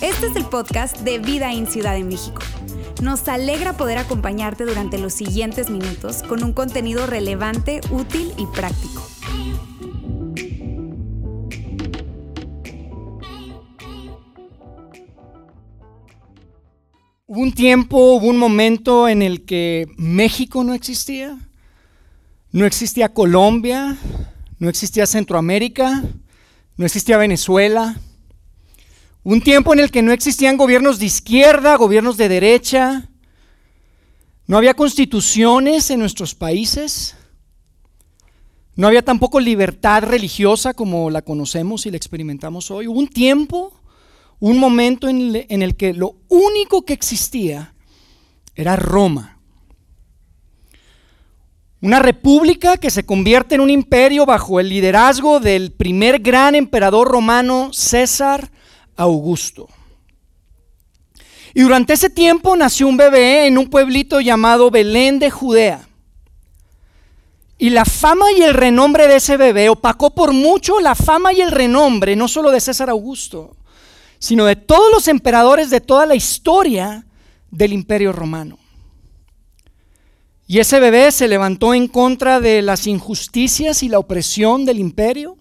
Este es el podcast de Vida en Ciudad de México. Nos alegra poder acompañarte durante los siguientes minutos con un contenido relevante, útil y práctico. Hubo un tiempo, hubo un momento en el que México no existía, no existía Colombia, no existía Centroamérica, no existía Venezuela. Un tiempo en el que no existían gobiernos de izquierda, gobiernos de derecha, no había constituciones en nuestros países, no había tampoco libertad religiosa como la conocemos y la experimentamos hoy. Hubo un tiempo un momento en el que lo único que existía era Roma. Una república que se convierte en un imperio bajo el liderazgo del primer gran emperador romano César Augusto. Y durante ese tiempo nació un bebé en un pueblito llamado Belén de Judea. Y la fama y el renombre de ese bebé opacó por mucho la fama y el renombre, no solo de César Augusto, sino de todos los emperadores de toda la historia del imperio romano. Y ese bebé se levantó en contra de las injusticias y la opresión del imperio.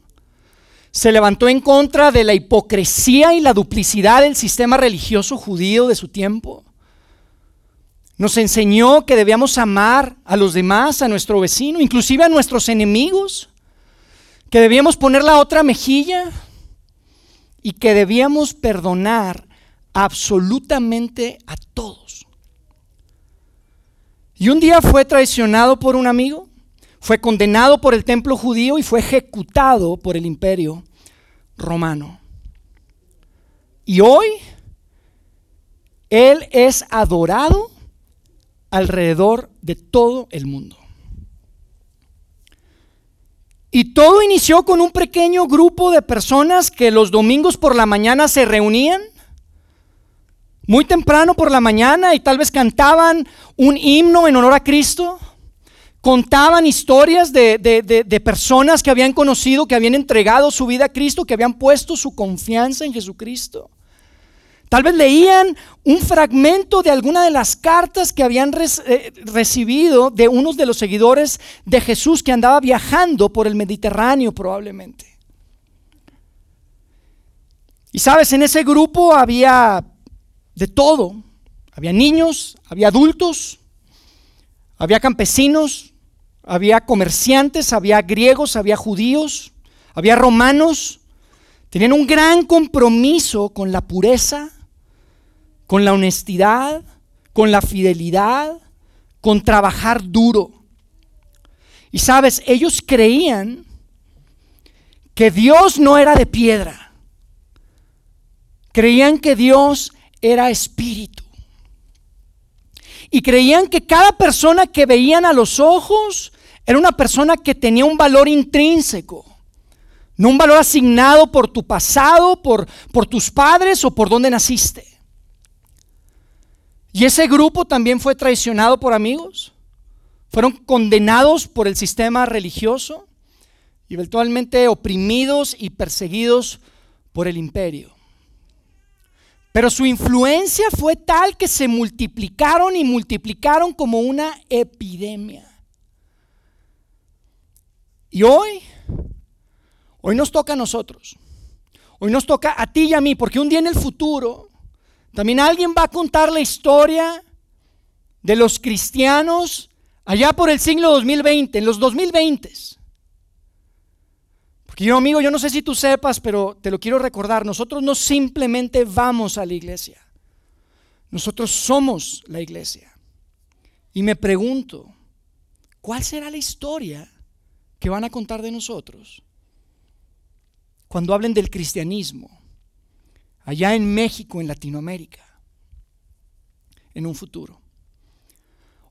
Se levantó en contra de la hipocresía y la duplicidad del sistema religioso judío de su tiempo. Nos enseñó que debíamos amar a los demás, a nuestro vecino, inclusive a nuestros enemigos, que debíamos poner la otra mejilla, y que debíamos perdonar absolutamente a todos. Y un día fue traicionado por un amigo, fue condenado por el templo judío y fue ejecutado por el imperio romano. Y hoy Él es adorado alrededor de todo el mundo. Y todo inició con un pequeño grupo de personas que los domingos por la mañana se reunían, muy temprano por la mañana, y tal vez cantaban un himno en honor a Cristo, contaban historias de, personas que habían conocido, que habían entregado su vida a Cristo, que habían puesto su confianza en Jesucristo. Tal vez leían un fragmento de alguna de las cartas que habían eh, recibido de unos de los seguidores de Jesús que andaba viajando por el Mediterráneo probablemente. Y sabes, en ese grupo había de todo. Había niños, había adultos, había campesinos, había comerciantes, había griegos, había judíos, había romanos. Tenían un gran compromiso con la pureza con la honestidad, con la fidelidad, con trabajar duro. Y sabes, ellos creían que Dios no era de piedra. Creían que Dios era espíritu. Y creían que cada persona que veían a los ojos era una persona que tenía un valor intrínseco. No un valor asignado por tu pasado, por, por tus padres o por dónde naciste. Y ese grupo también fue traicionado por amigos. Fueron condenados por el sistema religioso y eventualmente oprimidos y perseguidos por el imperio. Pero su influencia fue tal que se multiplicaron y multiplicaron como una epidemia. Y hoy, hoy nos toca a nosotros. Hoy nos toca a ti y a mí, porque un día en el futuro también alguien va a contar la historia de los cristianos allá por el siglo 2020, en los 2020. Yo, amigo, yo no sé si tú sepas, pero te lo quiero recordar, nosotros no simplemente vamos a la iglesia, nosotros somos la iglesia. Y me pregunto, ¿cuál será la historia que van a contar de nosotros cuando hablen del cristianismo? allá en México, en Latinoamérica, en un futuro.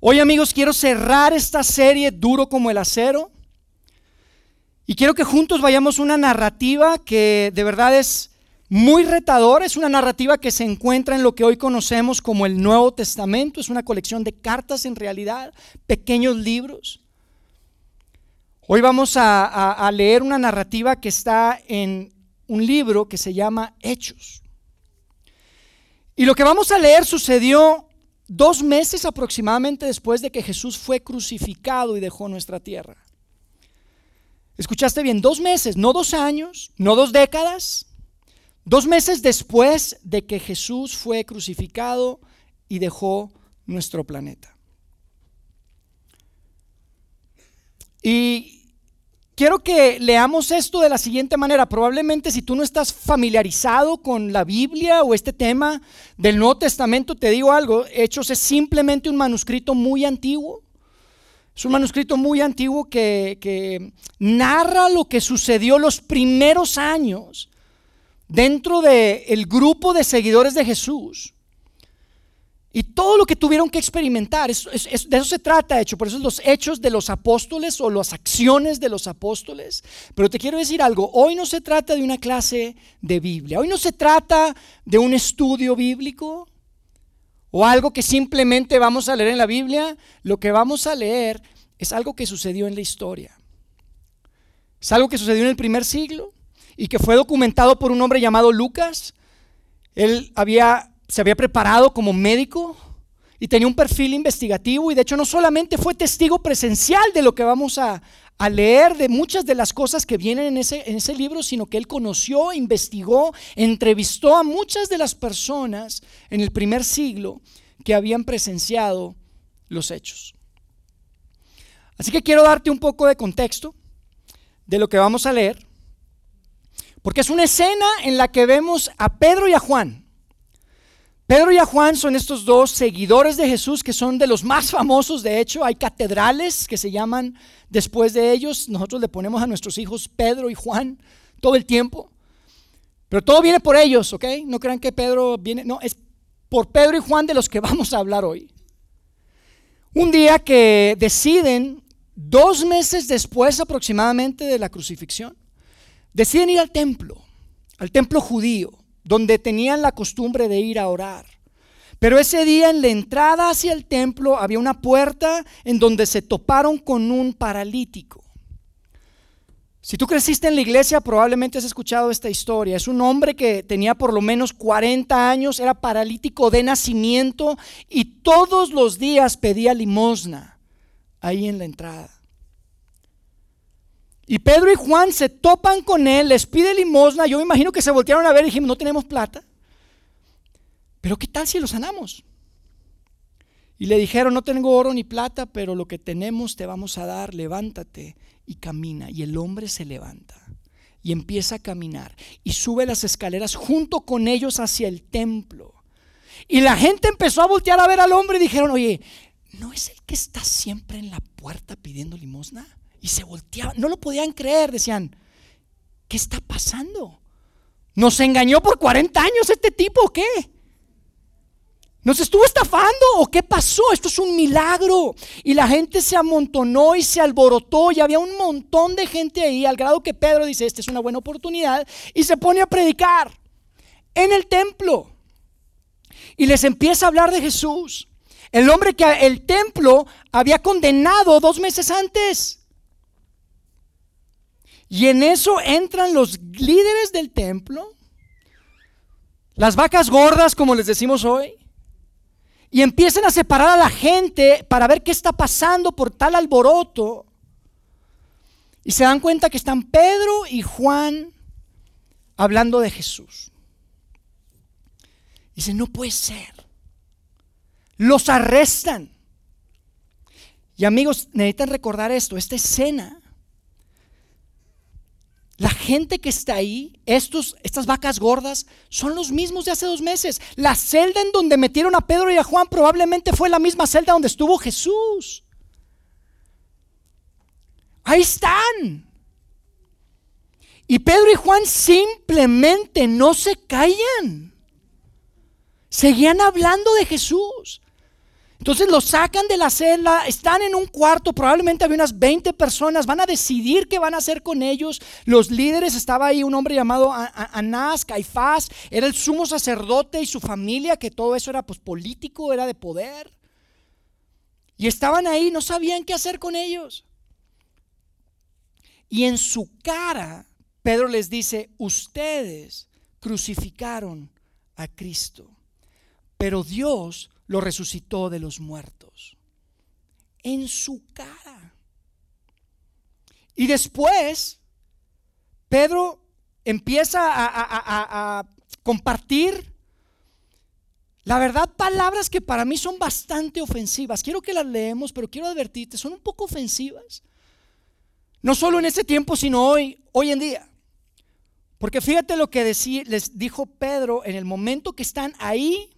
Hoy amigos quiero cerrar esta serie duro como el acero y quiero que juntos vayamos una narrativa que de verdad es muy retadora, es una narrativa que se encuentra en lo que hoy conocemos como el Nuevo Testamento, es una colección de cartas en realidad, pequeños libros. Hoy vamos a, leer una narrativa que está en un libro que se llama Hechos. Y lo que vamos a leer sucedió dos meses aproximadamente después de que Jesús fue crucificado y dejó nuestra tierra. Escuchaste bien, dos meses, no dos años, no dos décadas, dos meses después de que Jesús fue crucificado y dejó nuestro planeta. Y quiero que leamos esto de la siguiente manera. Probablemente si tú no estás familiarizado con la Biblia o este tema del Nuevo Testamento, te digo algo, Hechos es simplemente un manuscrito muy antiguo. Es un manuscrito muy antiguo que, narra lo que sucedió los primeros años dentro del grupo de seguidores de Jesús y todo lo que tuvieron que experimentar, de eso se trata, hecho. Por eso los hechos de los apóstoles o las acciones de los apóstoles. Pero te quiero decir algo, hoy no se trata de una clase de Biblia, hoy no se trata de un estudio bíblico o algo que simplemente vamos a leer en la Biblia. Lo que vamos a leer es algo que sucedió en la historia. Es algo que sucedió en el primer siglo y que fue documentado por un hombre llamado Lucas. Él había se había preparado como médico y tenía un perfil investigativo y de hecho no solamente fue testigo presencial de lo que vamos a, leer, de muchas de las cosas que vienen en ese, en ese libro, sino que él conoció, investigó, entrevistó a muchas de las personas en el primer siglo que habían presenciado los hechos. Así que quiero darte un poco de contexto de lo que vamos a leer, porque es una escena en la que vemos a Pedro y a Juan Pedro y Juan son estos dos seguidores de Jesús que son de los más famosos, de hecho, hay catedrales que se llaman después de ellos, nosotros le ponemos a nuestros hijos Pedro y Juan todo el tiempo, pero todo viene por ellos, ¿ok? No crean que Pedro viene, no, es por Pedro y Juan de los que vamos a hablar hoy. Un día que deciden, dos meses después aproximadamente de la crucifixión, deciden ir al templo, al templo judío donde tenían la costumbre de ir a orar. Pero ese día en la entrada hacia el templo había una puerta en donde se toparon con un paralítico. Si tú creciste en la iglesia, probablemente has escuchado esta historia. Es un hombre que tenía por lo menos 40 años, era paralítico de nacimiento y todos los días pedía limosna ahí en la entrada. Y Pedro y Juan se topan con él, les pide limosna. Yo me imagino que se voltearon a ver y dijimos, no tenemos plata. Pero ¿qué tal si lo sanamos? Y le dijeron, no tengo oro ni plata, pero lo que tenemos te vamos a dar, levántate y camina. Y el hombre se levanta y empieza a caminar y sube las escaleras junto con ellos hacia el templo. Y la gente empezó a voltear a ver al hombre y dijeron, oye, ¿no es el que está siempre en la puerta pidiendo limosna? Y se volteaban, no lo podían creer, decían, ¿qué está pasando? ¿Nos engañó por 40 años este tipo o qué? ¿Nos estuvo estafando o qué pasó? Esto es un milagro. Y la gente se amontonó y se alborotó y había un montón de gente ahí, al grado que Pedro dice, esta es una buena oportunidad, y se pone a predicar en el templo. Y les empieza a hablar de Jesús, el hombre que el templo había condenado dos meses antes. Y en eso entran los líderes del templo, las vacas gordas, como les decimos hoy, y empiezan a separar a la gente para ver qué está pasando por tal alboroto. Y se dan cuenta que están Pedro y Juan hablando de Jesús. Dicen, no puede ser. Los arrestan. Y amigos, necesitan recordar esto, esta escena la gente que está ahí, estos, estas vacas gordas, son los mismos de hace dos meses. La celda en donde metieron a Pedro y a Juan probablemente fue la misma celda donde estuvo Jesús. Ahí están. Y Pedro y Juan simplemente no se callan. Seguían hablando de Jesús. Entonces los sacan de la celda, están en un cuarto, probablemente había unas 20 personas, van a decidir qué van a hacer con ellos. Los líderes, estaba ahí un hombre llamado Anás, Caifás, era el sumo sacerdote y su familia, que todo eso era pues político, era de poder. Y estaban ahí, no sabían qué hacer con ellos. Y en su cara, Pedro les dice, ustedes crucificaron a Cristo, pero Dios lo resucitó de los muertos. En su cara. Y después, Pedro empieza a, compartir, la verdad, palabras que para mí son bastante ofensivas. Quiero que las leemos, pero quiero advertirte, son un poco ofensivas. No solo en ese tiempo, sino hoy, hoy en día. Porque fíjate lo que les dijo Pedro en el momento que están ahí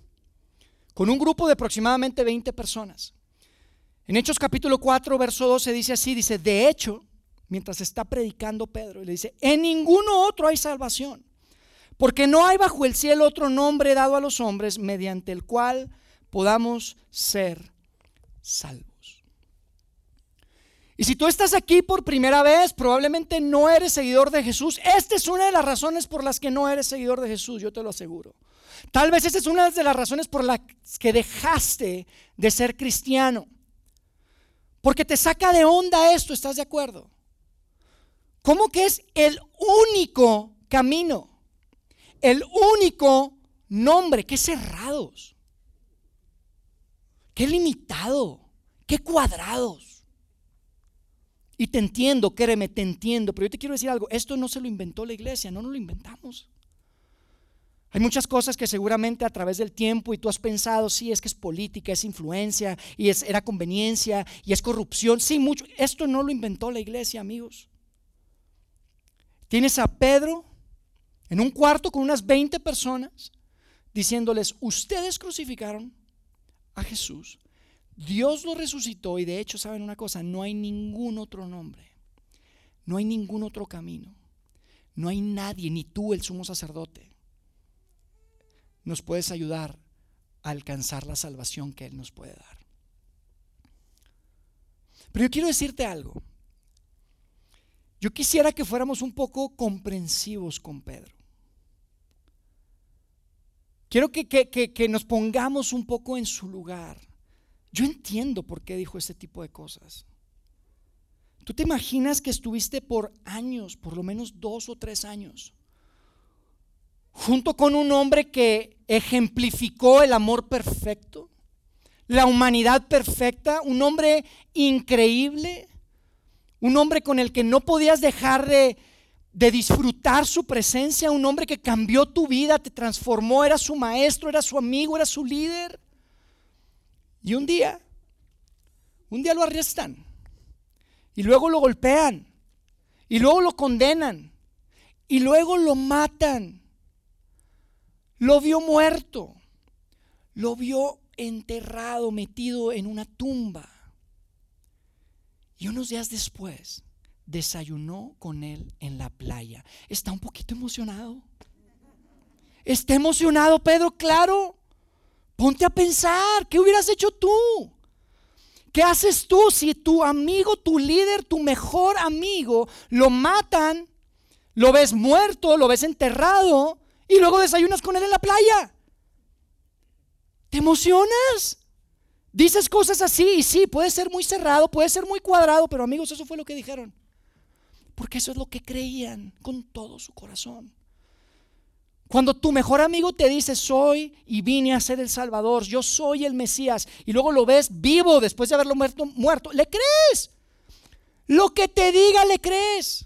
con un grupo de aproximadamente 20 personas. En Hechos capítulo 4, verso 12 dice así, dice, de hecho, mientras está predicando Pedro, le dice, en ninguno otro hay salvación, porque no hay bajo el cielo otro nombre dado a los hombres mediante el cual podamos ser salvos. Y si tú estás aquí por primera vez, probablemente no eres seguidor de Jesús. Esta es una de las razones por las que no eres seguidor de Jesús, yo te lo aseguro. Tal vez esta es una de las razones por las que dejaste de ser cristiano. Porque te saca de onda esto, ¿estás de acuerdo? ¿Cómo que es el único camino? El único nombre. Qué cerrados. Qué limitado. Qué cuadrados. Y te entiendo, créeme, te entiendo. Pero yo te quiero decir algo. Esto no se lo inventó la iglesia, no nos lo inventamos. Hay muchas cosas que seguramente a través del tiempo y tú has pensado, sí, es que es política, es influencia y es, era conveniencia y es corrupción. Sí, mucho. Esto no lo inventó la iglesia, amigos. Tienes a Pedro en un cuarto con unas 20 personas diciéndoles, ustedes crucificaron a Jesús, Dios lo resucitó y de hecho, ¿saben una cosa? No hay ningún otro nombre, no hay ningún otro camino, no hay nadie, ni tú el sumo sacerdote, nos puedes ayudar a alcanzar la salvación que Él nos puede dar. Pero yo quiero decirte algo. Yo quisiera que fuéramos un poco comprensivos con Pedro. Quiero que, que, nos pongamos un poco en su lugar. Yo entiendo por qué dijo ese tipo de cosas. ¿Tú te imaginas que estuviste por años, por lo menos dos o tres años, junto con un hombre que ejemplificó el amor perfecto, la humanidad perfecta, un hombre increíble? un hombre con el que no podías dejar de, disfrutar su presencia, un hombre que cambió tu vida, te transformó, era su maestro, era su amigo, era su líder. Y un día, un día lo arrestan y luego lo golpean y luego lo condenan y luego lo matan. Lo vio muerto, lo vio enterrado, metido en una tumba. Y unos días después desayunó con él en la playa. Está un poquito emocionado. Está emocionado, Pedro, claro. Ponte a pensar, ¿qué hubieras hecho tú? ¿Qué haces tú si tu amigo, tu líder, tu mejor amigo lo matan, lo ves muerto, lo ves enterrado y luego desayunas con él en la playa? ¿Te emocionas? Dices cosas así y sí, puede ser muy cerrado, puede ser muy cuadrado, pero amigos, eso fue lo que dijeron. Porque eso es lo que creían con todo su corazón. Cuando tu mejor amigo te dice, soy y vine a ser el Salvador, yo soy el Mesías, y luego lo ves vivo después de haberlo muerto, muerto, ¿le crees? Lo que te diga, le crees.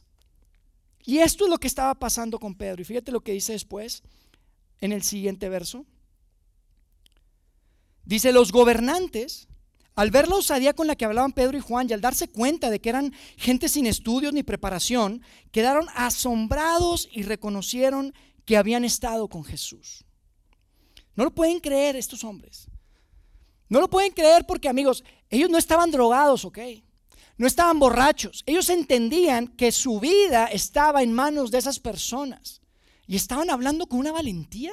Y esto es lo que estaba pasando con Pedro. Y fíjate lo que dice después en el siguiente verso. Dice, los gobernantes, al ver la osadía con la que hablaban Pedro y Juan y al darse cuenta de que eran gente sin estudios ni preparación, quedaron asombrados y reconocieron que habían estado con Jesús. No lo pueden creer estos hombres. No lo pueden creer porque, amigos, ellos no estaban drogados, ¿ok? No estaban borrachos. Ellos entendían que su vida estaba en manos de esas personas. Y estaban hablando con una valentía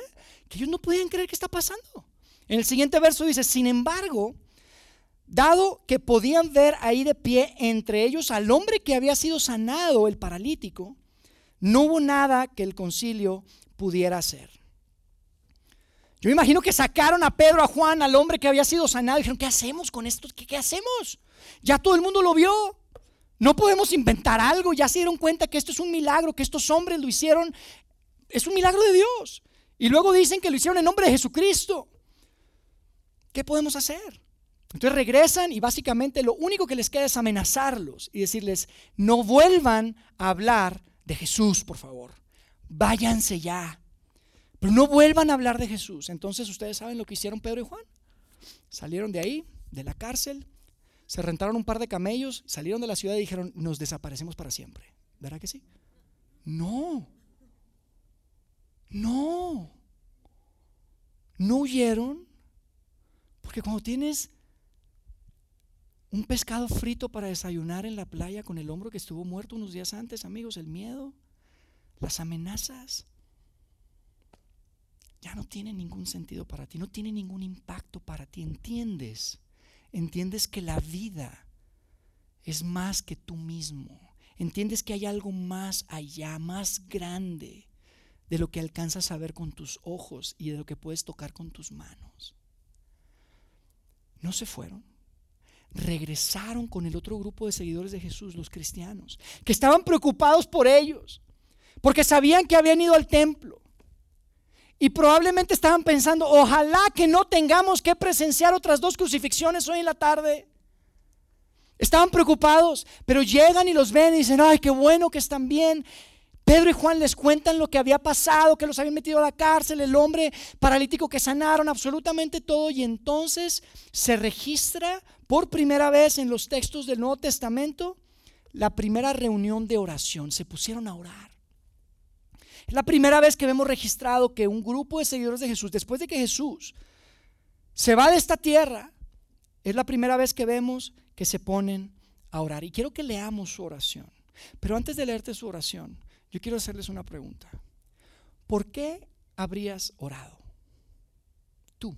que ellos no podían creer que está pasando. En el siguiente verso dice, sin embargo, dado que podían ver ahí de pie entre ellos al hombre que había sido sanado, el paralítico, no hubo nada que el concilio pudiera hacer. Yo imagino que sacaron a Pedro, a Juan, al hombre que había sido sanado, y dijeron, ¿qué hacemos con esto? ¿Qué, ¿Qué hacemos? Ya todo el mundo lo vio. No podemos inventar algo, ya se dieron cuenta que esto es un milagro, que estos hombres lo hicieron, es un milagro de Dios. Y luego dicen que lo hicieron en nombre de Jesucristo. ¿Qué podemos hacer? Entonces regresan y básicamente lo único que les queda es amenazarlos y decirles, no vuelvan a hablar de Jesús, por favor. Váyanse ya. Pero no vuelvan a hablar de Jesús. Entonces ustedes saben lo que hicieron Pedro y Juan. Salieron de ahí, de la cárcel, se rentaron un par de camellos, salieron de la ciudad y dijeron, nos desaparecemos para siempre. ¿Verdad que sí? No. No. No huyeron. Porque cuando tienes un pescado frito para desayunar en la playa con el hombro que estuvo muerto unos días antes, amigos, el miedo, las amenazas, ya no tiene ningún sentido para ti, no tiene ningún impacto para ti. ¿Entiendes? Entiendes que la vida es más que tú mismo. Entiendes que hay algo más allá, más grande de lo que alcanzas a ver con tus ojos y de lo que puedes tocar con tus manos. No se fueron. Regresaron con el otro grupo de seguidores de Jesús, los cristianos, que estaban preocupados por ellos, porque sabían que habían ido al templo, y probablemente estaban pensando, ojalá que no tengamos que presenciar otras dos crucifixiones hoy en la tarde. Estaban preocupados, pero llegan y los ven y dicen, ay, qué bueno que están bien. Pedro y Juan les cuentan lo que había pasado, que los habían metido a la cárcel, el hombre paralítico que sanaron, absolutamente todo. Y entonces se registra por primera vez en los textos del Nuevo Testamento la primera reunión de oración. Se pusieron a orar. Es la primera vez que vemos registrado que un grupo de seguidores de Jesús, después de que Jesús se va de esta tierra, es la primera vez que vemos que se ponen a orar. Y quiero que leamos su oración. Pero antes de leerte su oración, yo quiero hacerles una pregunta. ¿Por qué habrías orado? Tú.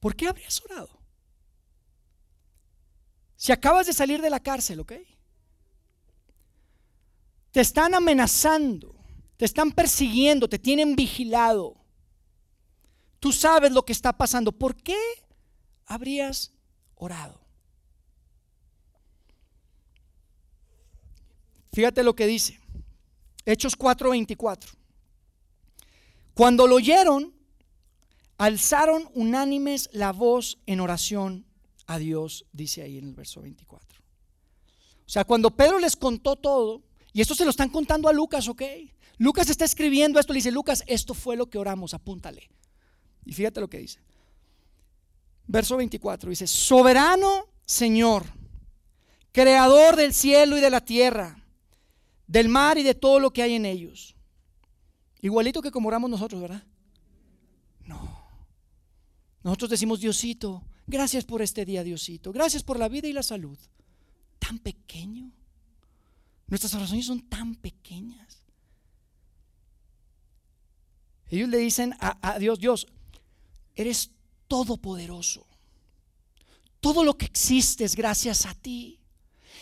¿Por qué habrías orado? Si acabas de salir de la cárcel, ¿ok? Te están amenazando, te están persiguiendo, te tienen vigilado. Tú sabes lo que está pasando. ¿Por qué habrías orado? Fíjate lo que dice. Hechos 4:24. Cuando lo oyeron, alzaron unánimes la voz en oración a Dios, dice ahí en el verso 24. O sea, cuando Pedro les contó todo, y esto se lo están contando a Lucas, ¿ok? Lucas está escribiendo esto, le dice, Lucas, esto fue lo que oramos, apúntale. Y fíjate lo que dice. Verso 24 dice, soberano Señor, creador del cielo y de la tierra, del mar y de todo lo que hay en ellos. Igualito que como oramos nosotros, ¿verdad? No. Nosotros decimos, Diosito, gracias por este día, Diosito. Gracias por la vida y la salud. Tan pequeño. Nuestras oraciones son tan pequeñas. Ellos le dicen a, Dios, Dios, eres todopoderoso. Todo lo que existe es gracias a ti.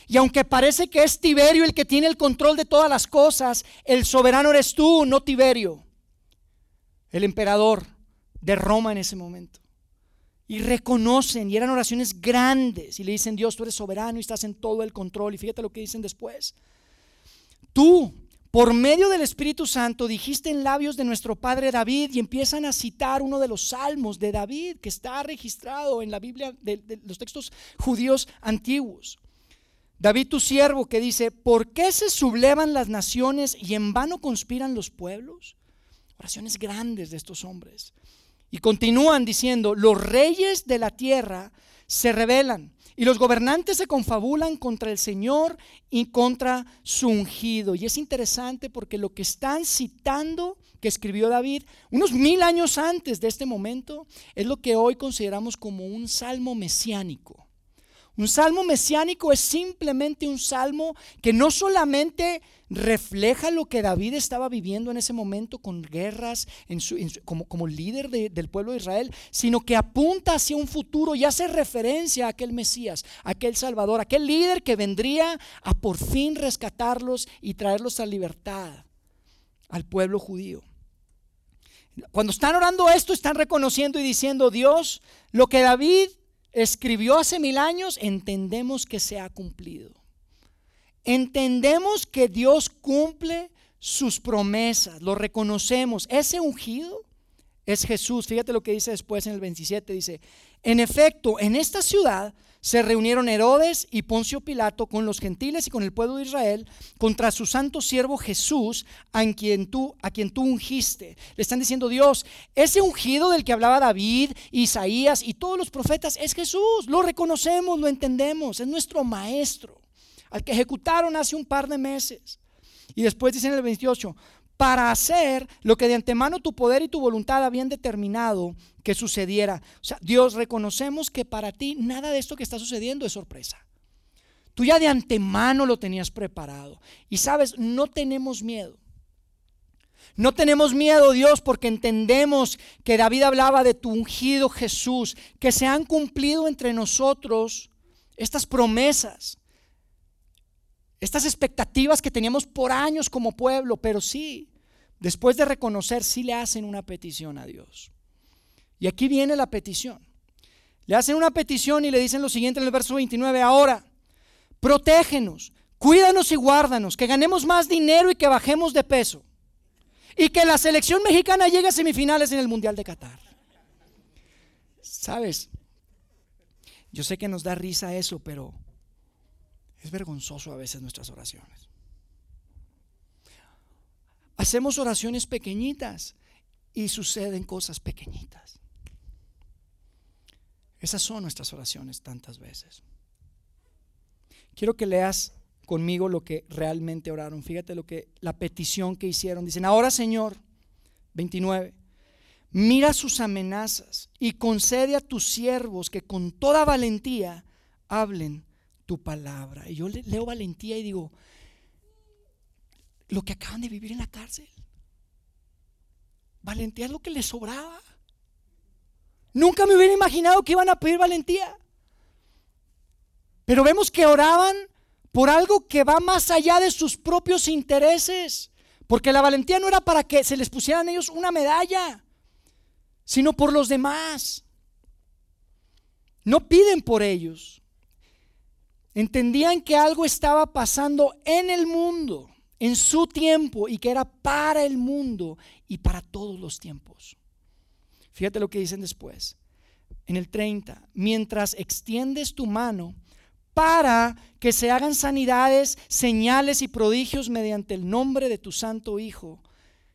Y aunque parece que es Tiberio el que tiene el control de todas las cosas, el soberano eres tú, no Tiberio, el emperador de Roma en ese momento. Y reconocen, y eran oraciones grandes, y le dicen, Dios, tú eres soberano y estás en todo el control. Y fíjate lo que dicen después. Tú, por medio del Espíritu Santo, dijiste en labios de nuestro padre David y empiezan a citar uno de los salmos de David que está registrado en la Biblia de, los textos judíos antiguos. David, tu siervo, que dice, ¿por qué se sublevan las naciones y en vano conspiran los pueblos? Oraciones grandes de estos hombres. Y continúan diciendo, los reyes de la tierra se rebelan y los gobernantes se confabulan contra el Señor y contra su ungido. Y es interesante porque lo que están citando que escribió David unos mil años antes de este momento es lo que hoy consideramos como un salmo mesiánico. Un salmo mesiánico es simplemente un salmo que no solamente refleja lo que David estaba viviendo en ese momento con guerras como, como, líder del pueblo de Israel, sino que apunta hacia un futuro y hace referencia a aquel Mesías, a aquel Salvador, aquel líder que vendría a por fin rescatarlos y traerlos a libertad al pueblo judío. Cuando están orando esto, están reconociendo y diciendo, Dios, lo que David escribió hace mil años, entendemos que se ha cumplido. Entendemos que Dios cumple sus promesas, lo reconocemos. Ese ungido es Jesús. Fíjate lo que dice después en el 27. Dice, en efecto, en esta ciudad se reunieron Herodes y Poncio Pilato con los gentiles y con el pueblo de Israel contra su santo siervo Jesús, a quien tú, a quien tú ungiste. Le están diciendo Dios, ese ungido del que hablaba David, Isaías y todos los profetas es Jesús. Lo reconocemos, lo entendemos, es nuestro maestro, al que ejecutaron hace un par de meses. Y después dice en el 28, para hacer lo que de antemano tu poder y tu voluntad habían determinado que sucediera. O sea, Dios, reconocemos que para ti nada de esto que está sucediendo es sorpresa. Tú ya de antemano lo tenías preparado. Y sabes, no tenemos miedo. No tenemos miedo, Dios, porque entendemos que David hablaba de tu ungido Jesús, que se han cumplido entre nosotros estas promesas. Estas expectativas que teníamos por años como pueblo, pero sí, después de reconocer, sí le hacen una petición a Dios. Y aquí viene la petición. Le hacen una petición y le dicen lo siguiente en el verso 29, ahora, protégenos, cuídanos y guárdanos, que ganemos más dinero y que bajemos de peso. Y que la selección mexicana llegue a semifinales en el Mundial de Qatar. ¿Sabes? Yo sé que nos da risa eso, pero es vergonzoso a veces nuestras oraciones. Hacemos oraciones pequeñitas y suceden cosas pequeñitas. Esas son nuestras oraciones tantas veces. Quiero que leas conmigo lo que realmente oraron. Fíjate lo que la petición que hicieron. Dicen, "Ahora, Señor, 29, mira sus amenazas y concede a tus siervos que con toda valentía hablen tu palabra. Y yo leo valentía y digo, lo que acaban de vivir en la cárcel. Valentía es lo que les sobraba. Nunca me hubiera imaginado que iban a pedir valentía. Pero vemos que oraban por algo que va más allá de sus propios intereses. Porque la valentía no era para que se les pusieran ellos una medalla, sino por los demás. No piden por ellos. Entendían que algo estaba pasando en el mundo, en su tiempo, y que era para el mundo y para todos los tiempos. Fíjate lo que dicen después. En el 30, mientras extiendes tu mano para que se hagan sanidades, señales y prodigios mediante el nombre de tu santo Hijo,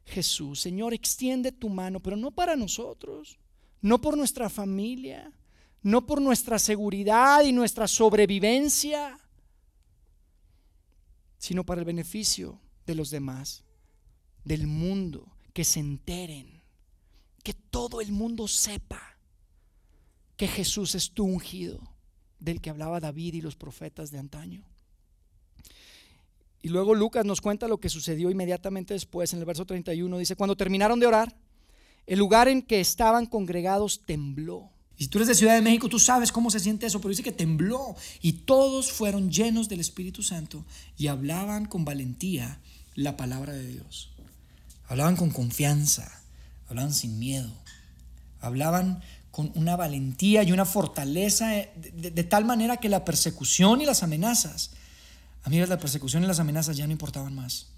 Jesús. Señor, extiende tu mano, pero no para nosotros, no por nuestra familia, no por nuestra seguridad y nuestra sobrevivencia, sino para el beneficio de los demás, del mundo, que se enteren, que todo el mundo sepa que Jesús es tu ungido, del que hablaba David y los profetas de antaño. Y luego Lucas nos cuenta lo que sucedió inmediatamente después, en el verso 31, dice, cuando terminaron de orar, el lugar en que estaban congregados tembló y si tú eres de Ciudad de México, tú sabes cómo se siente eso, pero dice que tembló y todos fueron llenos del Espíritu Santo y hablaban con valentía la palabra de Dios. Hablaban con confianza, hablaban sin miedo, hablaban con una valentía y una fortaleza de, de tal manera que la persecución y las amenazas, amigas, la persecución y las amenazas ya no importaban más.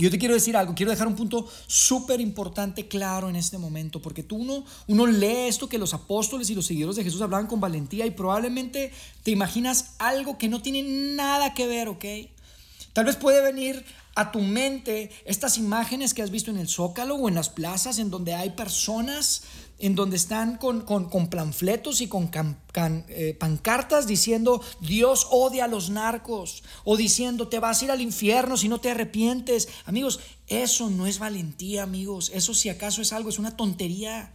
Yo te quiero decir algo, quiero dejar un punto súper importante claro en este momento, porque tú uno, uno lee esto que los apóstoles y los seguidores de Jesús hablaban con valentía y probablemente te imaginas algo que no tiene nada que ver, ¿ok? Tal vez puede venir a tu mente estas imágenes que has visto en el zócalo o en las plazas en donde hay personas en donde están con, con, planfletos y con eh, pancartas diciendo Dios odia a los narcos o diciendo te vas a ir al infierno si no te arrepientes. Amigos, eso no es valentía, amigos. Eso si acaso es algo, es una tontería.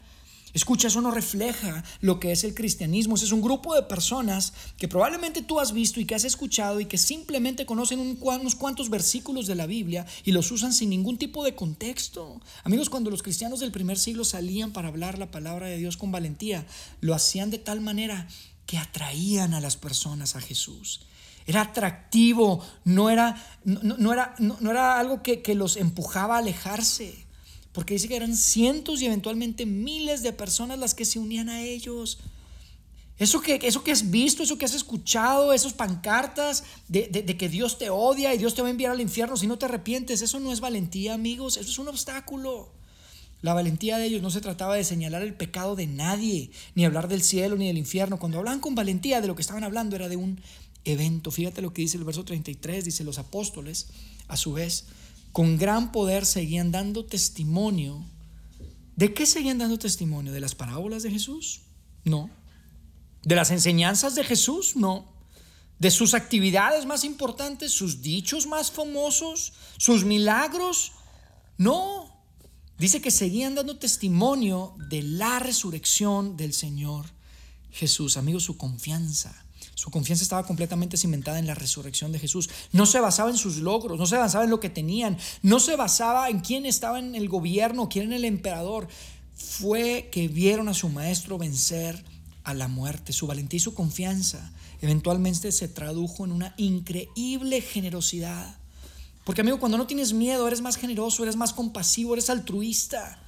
Escucha, eso no refleja lo que es el cristianismo. Ese es un grupo de personas que probablemente tú has visto y que has escuchado y que simplemente conocen unos cuantos versículos de la Biblia y los usan sin ningún tipo de contexto. Amigos, cuando los cristianos del primer siglo salían para hablar la palabra de Dios con valentía, lo hacían de tal manera que atraían a las personas a Jesús. Era atractivo, no era, no, era, no, era algo que, que los empujaba a alejarse porque dice que eran cientos y eventualmente miles de personas las que se unían a ellos. Eso que, eso que has visto, eso que has escuchado, esas pancartas de, de, que Dios te odia y Dios te va a enviar al infierno si no te arrepientes, eso no es valentía, amigos, eso es un obstáculo. La valentía de ellos no se trataba de señalar el pecado de nadie, ni hablar del cielo ni del infierno. Cuando hablaban con valentía de lo que estaban hablando era de un evento. Fíjate lo que dice el verso 33, dice los apóstoles, a su vez, con gran poder seguían dando testimonio. ¿De qué seguían dando testimonio? ¿De las parábolas de Jesús? No. ¿De las enseñanzas de Jesús? No. ¿De sus actividades más importantes? ¿Sus dichos más famosos? ¿Sus milagros? No. Dice que seguían dando testimonio de la resurrección del Señor Jesús. Amigos, su confianza su confianza estaba completamente cimentada en la resurrección de Jesús. No se basaba en sus logros, no se basaba en lo que tenían, no se basaba en quién estaba en el gobierno, quién era el emperador. Fue que vieron a su maestro vencer a la muerte. Su valentía y su confianza eventualmente se tradujo en una increíble generosidad. Porque amigo, cuando no tienes miedo, eres más generoso, eres más compasivo, eres altruista.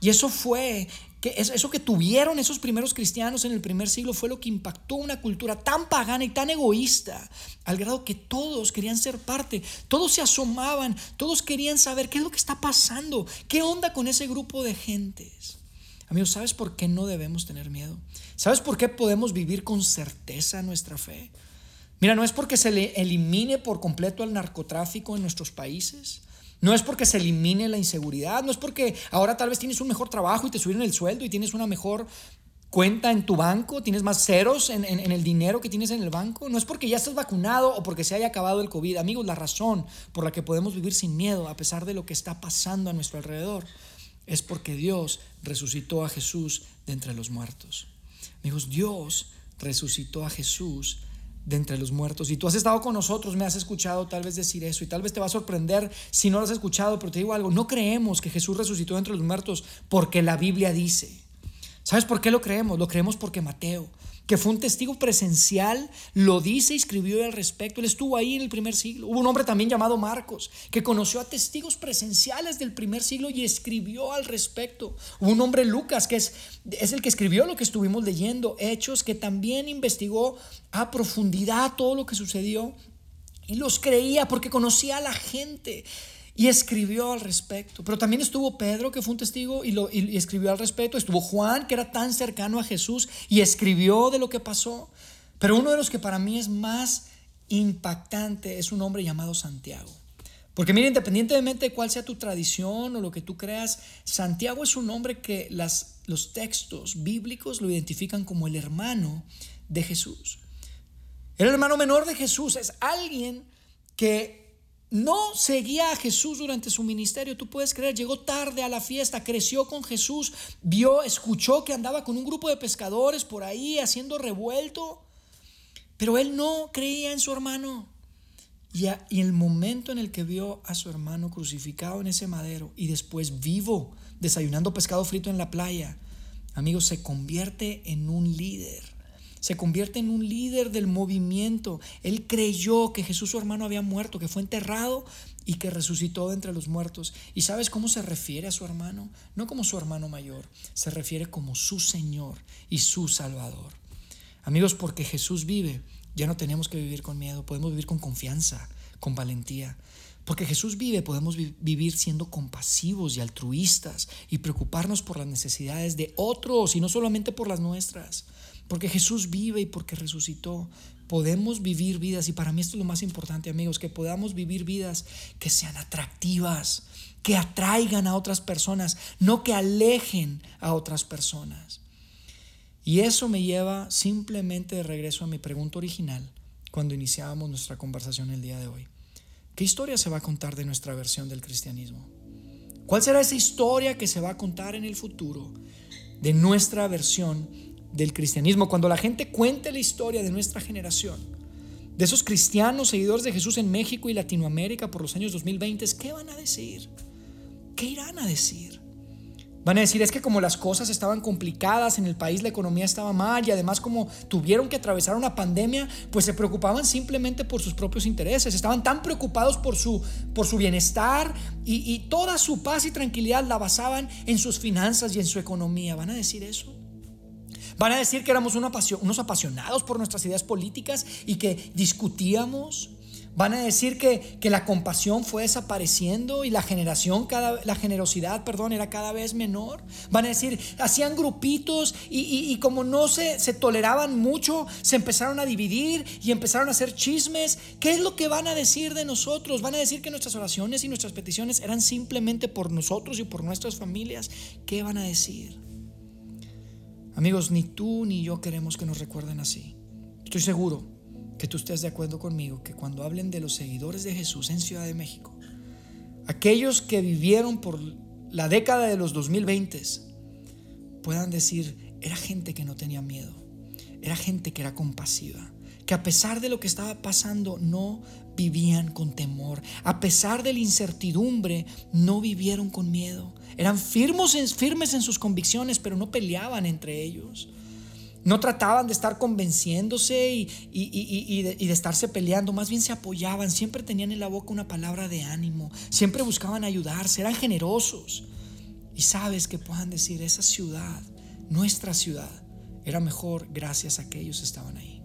Y eso fue eso que tuvieron esos primeros cristianos en el primer siglo fue lo que impactó una cultura tan pagana y tan egoísta, al grado que todos querían ser parte, todos se asomaban, todos querían saber qué es lo que está pasando, qué onda con ese grupo de gentes. Amigos, ¿sabes por qué no debemos tener miedo? ¿Sabes por qué podemos vivir con certeza nuestra fe? Mira, no es porque se le elimine por completo el narcotráfico en nuestros países. No es porque se elimine la inseguridad, no es porque ahora tal vez tienes un mejor trabajo y te subieron el sueldo y tienes una mejor cuenta en tu banco, tienes más ceros en, el dinero que tienes en el banco. No es porque ya estás vacunado o porque se haya acabado el COVID. Amigos, la razón por la que podemos vivir sin miedo a pesar de lo que está pasando a nuestro alrededor es porque Dios resucitó a Jesús de entre los muertos. Amigos, Dios resucitó a Jesús de entre los muertos. Y tú has estado con nosotros, me has escuchado tal vez decir eso y tal vez te va a sorprender si no lo has escuchado, pero te digo algo, no creemos que Jesús resucitó entre los muertos porque la Biblia dice. ¿Sabes por qué lo creemos? Lo creemos porque Mateo, que fue un testigo presencial, lo dice y escribió al respecto. Él estuvo ahí en el primer siglo. Hubo un hombre también llamado Marcos, que conoció a testigos presenciales del primer siglo y escribió al respecto. Hubo un hombre Lucas, que es, es el que escribió lo que estuvimos leyendo, Hechos, que también investigó a profundidad todo lo que sucedió y los creía porque conocía a la gente y escribió al respecto. Pero también estuvo Pedro, que fue un testigo, y, lo, y, escribió al respecto. Estuvo Juan, que era tan cercano a Jesús, y escribió de lo que pasó. Pero uno de los que para mí es más impactante es un hombre llamado Santiago. Porque mira, independientemente de cuál sea tu tradición o lo que tú creas, Santiago es un hombre que las, los textos bíblicos lo identifican como el hermano de Jesús. El hermano menor de Jesús es alguien que no seguía a Jesús durante su ministerio, tú puedes creer, llegó tarde a la fiesta, creció con Jesús, vio, escuchó que andaba con un grupo de pescadores por ahí haciendo revuelto, pero él no creía en su hermano. Y, y el momento en el que vio a su hermano crucificado en ese madero y después vivo, desayunando pescado frito en la playa, amigos, se convierte en un líder se convierte en un líder del movimiento. Él creyó que Jesús su hermano había muerto, que fue enterrado y que resucitó de entre los muertos. ¿Y sabes cómo se refiere a su hermano? No como su hermano mayor, se refiere como su Señor y su Salvador. Amigos, porque Jesús vive, ya no tenemos que vivir con miedo, podemos vivir con confianza, con valentía. Porque Jesús vive, podemos vivir siendo compasivos y altruistas y preocuparnos por las necesidades de otros y no solamente por las nuestras. Porque Jesús vive y porque resucitó, podemos vivir vidas, y para mí esto es lo más importante amigos, que podamos vivir vidas que sean atractivas, que atraigan a otras personas, no que alejen a otras personas. Y eso me lleva simplemente de regreso a mi pregunta original cuando iniciábamos nuestra conversación el día de hoy. ¿Qué historia se va a contar de nuestra versión del cristianismo? ¿Cuál será esa historia que se va a contar en el futuro de nuestra versión del cristianismo, cuando la gente cuente la historia de nuestra generación, de esos cristianos seguidores de Jesús en México y Latinoamérica por los años 2020, ¿qué van a decir? ¿Qué irán a decir? Van a decir, es que como las cosas estaban complicadas en el país, la economía estaba mal y además como tuvieron que atravesar una pandemia, pues se preocupaban simplemente por sus propios intereses, estaban tan preocupados por su, por su bienestar y, y toda su paz y tranquilidad la basaban en sus finanzas y en su economía. ¿Van a decir eso? Van a decir que éramos unos apasionados por nuestras ideas políticas y que discutíamos. Van a decir que, la compasión fue desapareciendo y la generación, la generosidad, perdón, era cada vez menor. Van a decir, hacían grupitos y, como no se, se toleraban mucho, se empezaron a dividir y empezaron a hacer chismes. ¿Qué es lo que van a decir de nosotros? Van a decir que nuestras oraciones y nuestras peticiones eran simplemente por nosotros y por nuestras familias. ¿Qué van a decir? Amigos, ni tú ni yo queremos que nos recuerden así. Estoy seguro que tú estés de acuerdo conmigo que cuando hablen de los seguidores de Jesús en Ciudad de México, aquellos que vivieron por la década de los 2020 puedan decir, era gente que no tenía miedo, era gente que era compasiva, que a pesar de lo que estaba pasando no vivían con temor, a pesar de la incertidumbre no vivieron con miedo, eran firmes, firmes en sus convicciones, pero no peleaban entre ellos. No trataban de estar convenciéndose y, de, estarse peleando, más bien se apoyaban, siempre tenían en la boca una palabra de ánimo, siempre buscaban ayudarse, eran generosos. Y sabes que puedan decir, esa ciudad, nuestra ciudad, era mejor gracias a que ellos estaban ahí.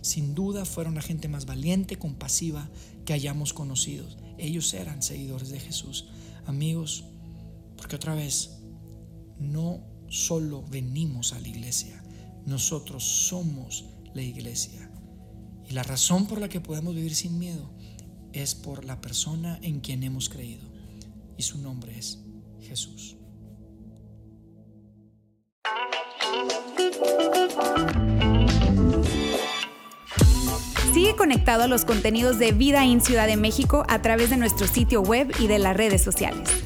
Sin duda fueron la gente más valiente, compasiva que hayamos conocido. Ellos eran seguidores de Jesús. Amigos, porque otra vez, no solo venimos a la iglesia, nosotros somos la iglesia. Y la razón por la que podemos vivir sin miedo es por la persona en quien hemos creído. Y su nombre es Jesús. Sigue conectado a los contenidos de Vida en Ciudad de México a través de nuestro sitio web y de las redes sociales.